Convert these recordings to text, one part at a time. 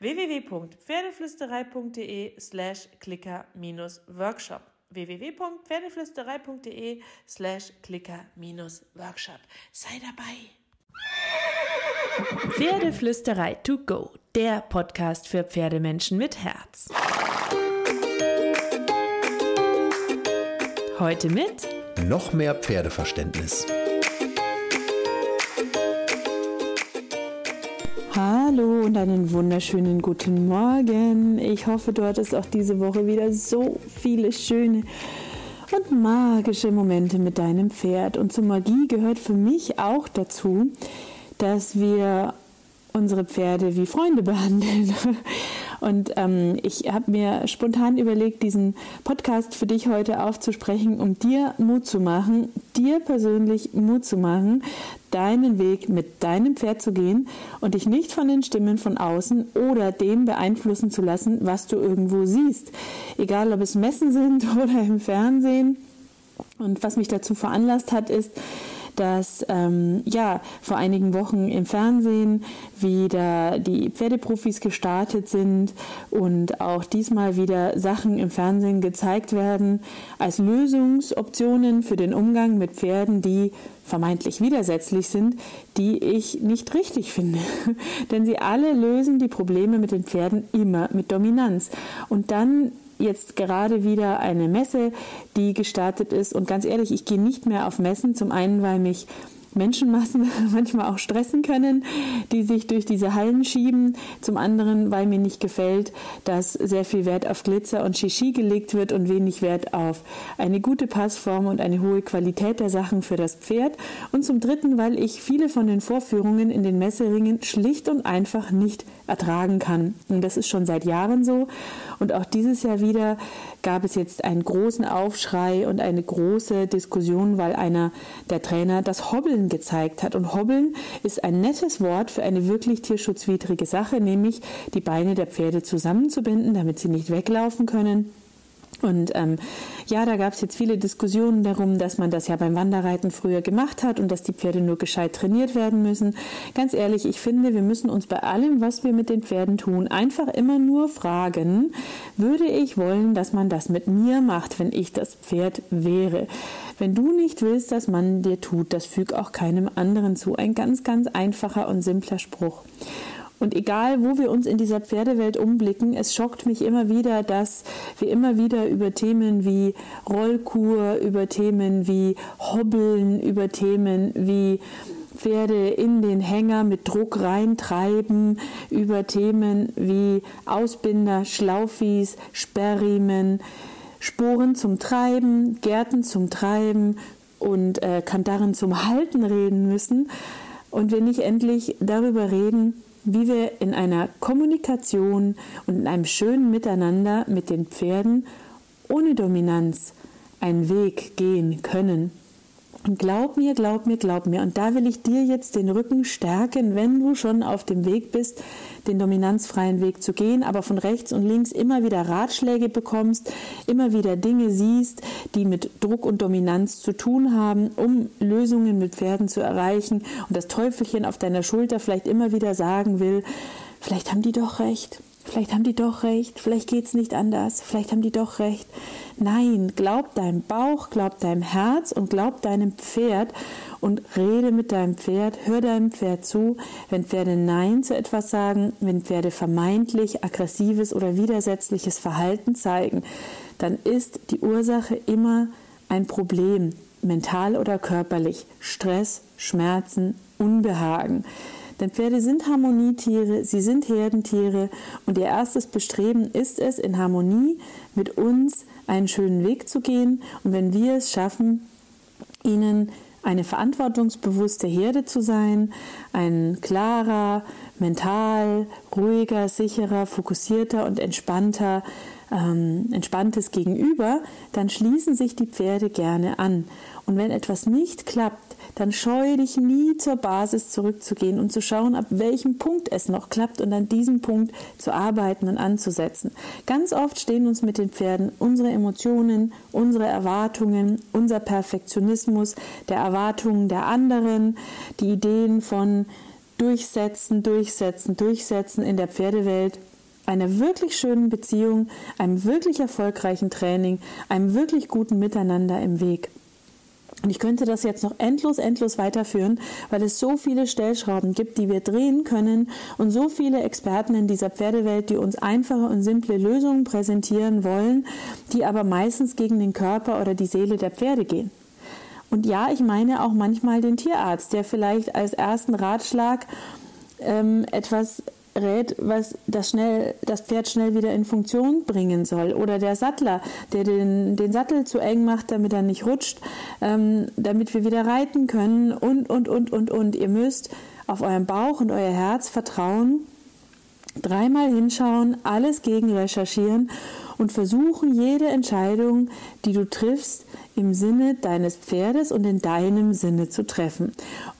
www.pferdeflüsterei.de slash klicker-workshop www.pferdeflüsterei.de slash klicker-workshop Sei dabei! Pferdeflüsterei to go, der Podcast für Pferdemenschen mit Herz. Heute mit noch mehr Pferdeverständnis. Hallo und einen wunderschönen guten Morgen. Ich hoffe, du hattest auch diese Woche wieder so viele schöne und magische Momente mit deinem Pferd. Und zur Magie gehört für mich auch dazu, dass wir unsere Pferde wie Freunde behandeln. Und ähm, ich habe mir spontan überlegt, diesen Podcast für dich heute aufzusprechen, um dir Mut zu machen, dir persönlich Mut zu machen, deinen Weg mit deinem Pferd zu gehen und dich nicht von den Stimmen von außen oder dem beeinflussen zu lassen, was du irgendwo siehst. Egal ob es Messen sind oder im Fernsehen. Und was mich dazu veranlasst hat, ist, dass ähm, ja vor einigen Wochen im Fernsehen wieder die Pferdeprofis gestartet sind und auch diesmal wieder Sachen im Fernsehen gezeigt werden als Lösungsoptionen für den Umgang mit Pferden, die vermeintlich widersetzlich sind, die ich nicht richtig finde. Denn sie alle lösen die Probleme mit den Pferden immer mit Dominanz. Und dann jetzt gerade wieder eine Messe, die gestartet ist. Und ganz ehrlich, ich gehe nicht mehr auf Messen. Zum einen, weil mich Menschenmassen manchmal auch stressen können, die sich durch diese Hallen schieben. Zum anderen, weil mir nicht gefällt, dass sehr viel Wert auf Glitzer und Shishi gelegt wird und wenig Wert auf eine gute Passform und eine hohe Qualität der Sachen für das Pferd. Und zum dritten, weil ich viele von den Vorführungen in den Messeringen schlicht und einfach nicht ertragen kann. Und das ist schon seit Jahren so. Und auch dieses Jahr wieder gab es jetzt einen großen Aufschrei und eine große Diskussion, weil einer der Trainer das Hobbeln gezeigt hat. Und Hobbeln ist ein nettes Wort für eine wirklich tierschutzwidrige Sache, nämlich die Beine der Pferde zusammenzubinden, damit sie nicht weglaufen können. Und ähm, ja, da gab es jetzt viele Diskussionen darum, dass man das ja beim Wanderreiten früher gemacht hat und dass die Pferde nur gescheit trainiert werden müssen. Ganz ehrlich, ich finde, wir müssen uns bei allem, was wir mit den Pferden tun, einfach immer nur fragen, würde ich wollen, dass man das mit mir macht, wenn ich das Pferd wäre. Wenn du nicht willst, dass man dir tut, das füg auch keinem anderen zu. Ein ganz, ganz einfacher und simpler Spruch. Und egal, wo wir uns in dieser Pferdewelt umblicken, es schockt mich immer wieder, dass wir immer wieder über Themen wie Rollkur, über Themen wie Hobbeln, über Themen wie Pferde in den Hänger mit Druck reintreiben, über Themen wie Ausbinder, Schlaufis, Sperrriemen, Sporen zum Treiben, Gärten zum Treiben und äh, Kandaren zum Halten reden müssen. Und wir nicht endlich darüber reden, wie wir in einer Kommunikation und in einem schönen Miteinander mit den Pferden ohne Dominanz einen Weg gehen können. Und glaub mir, glaub mir, glaub mir. Und da will ich dir jetzt den Rücken stärken, wenn du schon auf dem Weg bist, den dominanzfreien Weg zu gehen, aber von rechts und links immer wieder Ratschläge bekommst, immer wieder Dinge siehst, die mit Druck und Dominanz zu tun haben, um Lösungen mit Pferden zu erreichen. Und das Teufelchen auf deiner Schulter vielleicht immer wieder sagen will, vielleicht haben die doch recht. Vielleicht haben die doch recht, vielleicht geht es nicht anders, vielleicht haben die doch recht. Nein, glaub deinem Bauch, glaub deinem Herz und glaub deinem Pferd und rede mit deinem Pferd, hör deinem Pferd zu. Wenn Pferde Nein zu etwas sagen, wenn Pferde vermeintlich aggressives oder widersetzliches Verhalten zeigen, dann ist die Ursache immer ein Problem, mental oder körperlich, Stress, Schmerzen, Unbehagen. Denn Pferde sind Harmonietiere, sie sind Herdentiere und ihr erstes Bestreben ist es, in Harmonie mit uns einen schönen Weg zu gehen. Und wenn wir es schaffen, ihnen eine verantwortungsbewusste Herde zu sein, ein klarer, mental, ruhiger, sicherer, fokussierter und entspannter, ähm, entspanntes Gegenüber, dann schließen sich die Pferde gerne an. Und wenn etwas nicht klappt, dann scheue dich nie zur Basis zurückzugehen und zu schauen, ab welchem Punkt es noch klappt und an diesem Punkt zu arbeiten und anzusetzen. Ganz oft stehen uns mit den Pferden unsere Emotionen, unsere Erwartungen, unser Perfektionismus, der Erwartungen der anderen, die Ideen von durchsetzen, durchsetzen, durchsetzen in der Pferdewelt einer wirklich schönen Beziehung, einem wirklich erfolgreichen Training, einem wirklich guten Miteinander im Weg. Und ich könnte das jetzt noch endlos, endlos weiterführen, weil es so viele Stellschrauben gibt, die wir drehen können und so viele Experten in dieser Pferdewelt, die uns einfache und simple Lösungen präsentieren wollen, die aber meistens gegen den Körper oder die Seele der Pferde gehen. Und ja, ich meine auch manchmal den Tierarzt, der vielleicht als ersten Ratschlag ähm, etwas rät, was das, schnell, das Pferd schnell wieder in Funktion bringen soll. Oder der Sattler, der den, den Sattel zu eng macht, damit er nicht rutscht, ähm, damit wir wieder reiten können und, und, und, und, und. Ihr müsst auf euren Bauch und euer Herz vertrauen, dreimal hinschauen, alles gegen recherchieren und versuchen, jede Entscheidung, die du triffst, im Sinne deines Pferdes und in deinem Sinne zu treffen.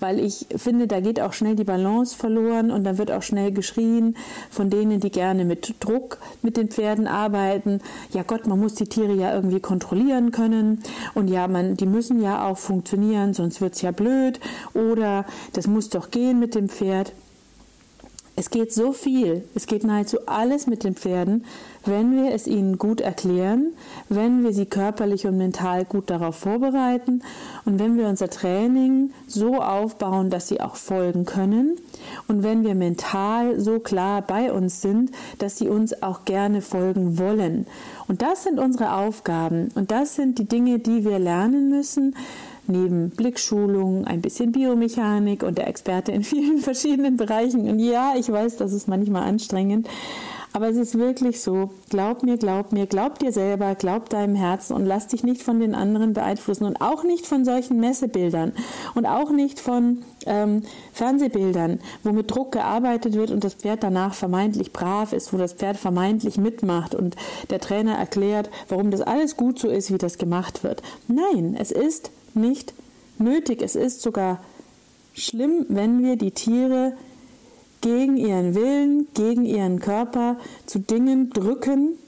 Weil ich finde, da geht auch schnell die Balance verloren und dann wird auch schnell geschrien von denen, die gerne mit Druck mit den Pferden arbeiten. Ja Gott, man muss die Tiere ja irgendwie kontrollieren können und ja, man, die müssen ja auch funktionieren, sonst wird es ja blöd oder das muss doch gehen mit dem Pferd. Es geht so viel, es geht nahezu alles mit den Pferden, wenn wir es ihnen gut erklären, wenn wir sie körperlich und mental gut darauf vorbereiten und wenn wir unser Training so aufbauen, dass sie auch folgen können und wenn wir mental so klar bei uns sind, dass sie uns auch gerne folgen wollen. Und das sind unsere Aufgaben. Und das sind die Dinge, die wir lernen müssen, neben Blickschulung, ein bisschen Biomechanik und der Experte in vielen verschiedenen Bereichen. Und ja, ich weiß, das ist manchmal anstrengend. Aber es ist wirklich so, glaub mir, glaub mir, glaub dir selber, glaub deinem Herzen und lass dich nicht von den anderen beeinflussen und auch nicht von solchen Messebildern und auch nicht von ähm, Fernsehbildern, wo mit Druck gearbeitet wird und das Pferd danach vermeintlich brav ist, wo das Pferd vermeintlich mitmacht und der Trainer erklärt, warum das alles gut so ist, wie das gemacht wird. Nein, es ist nicht nötig. Es ist sogar schlimm, wenn wir die Tiere gegen ihren Willen, gegen ihren Körper zu Dingen drücken,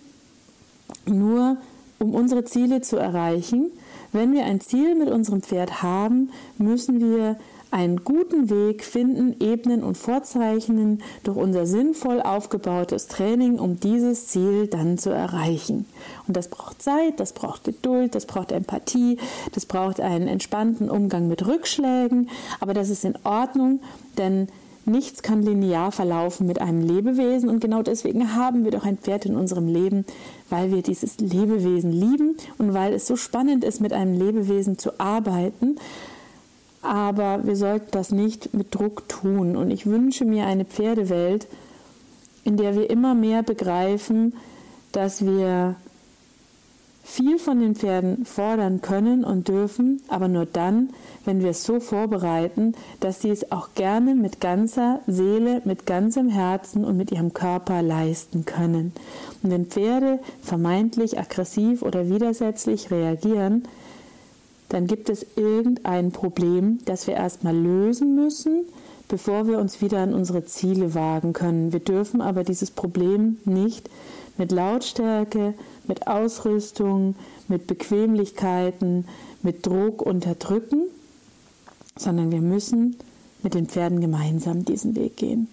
nur um unsere Ziele zu erreichen. Wenn wir ein Ziel mit unserem Pferd haben, müssen wir einen guten Weg finden, ebnen und vorzeichnen. Durch unser sinnvoll aufgebautes Training, um dieses Ziel dann zu erreichen. Und das braucht Zeit, das braucht Geduld, das braucht Empathie, das braucht einen entspannten Umgang mit Rückschlägen, aber das ist in Ordnung, denn Nichts kann linear verlaufen mit einem Lebewesen. Und genau deswegen haben wir doch ein Pferd in unserem Leben, weil wir dieses Lebewesen lieben und weil es so spannend ist, mit einem Lebewesen zu arbeiten aber wir sollten das nicht mit Druck tun. Und ich wünsche mir eine Pferdewelt, in der wir immer mehr begreifen, dass wir viel von den Pferden fordern können und dürfen, aber nur dann, wenn wir es so vorbereiten, dass sie es auch gerne mit ganzer Seele, mit ganzem Herzen und mit ihrem Körper leisten können. Und wenn Pferde vermeintlich aggressiv oder widersetzlich reagieren, dann gibt es irgendein Problem, das wir erstmal lösen müssen, bevor wir uns wieder an unsere Ziele wagen können. Wir dürfen aber dieses Problem nicht mit Lautstärke, mit Ausrüstung, mit Bequemlichkeiten, mit Druck unterdrücken, sondern wir müssen mit den Pferden gemeinsam diesen Weg gehen.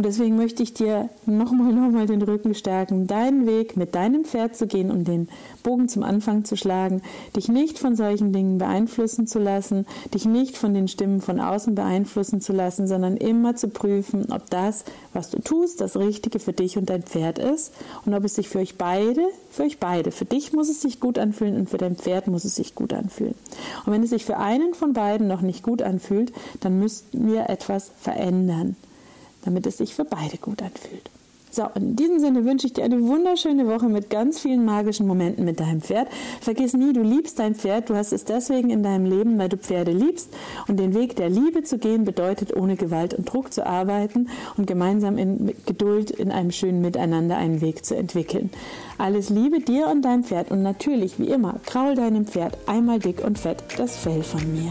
Und deswegen möchte ich dir nochmal, nochmal den Rücken stärken, deinen Weg mit deinem Pferd zu gehen und den Bogen zum Anfang zu schlagen, dich nicht von solchen Dingen beeinflussen zu lassen, dich nicht von den Stimmen von außen beeinflussen zu lassen, sondern immer zu prüfen, ob das, was du tust, das Richtige für dich und dein Pferd ist und ob es sich für euch beide, für euch beide, für dich muss es sich gut anfühlen und für dein Pferd muss es sich gut anfühlen. Und wenn es sich für einen von beiden noch nicht gut anfühlt, dann müssten wir etwas verändern damit es sich für beide gut anfühlt. So, in diesem Sinne wünsche ich dir eine wunderschöne Woche mit ganz vielen magischen Momenten mit deinem Pferd. Vergiss nie, du liebst dein Pferd, du hast es deswegen in deinem Leben, weil du Pferde liebst. Und den Weg der Liebe zu gehen bedeutet, ohne Gewalt und Druck zu arbeiten und gemeinsam in Geduld in einem schönen Miteinander einen Weg zu entwickeln. Alles Liebe dir und deinem Pferd und natürlich, wie immer, kraul deinem Pferd einmal dick und fett das Fell von mir.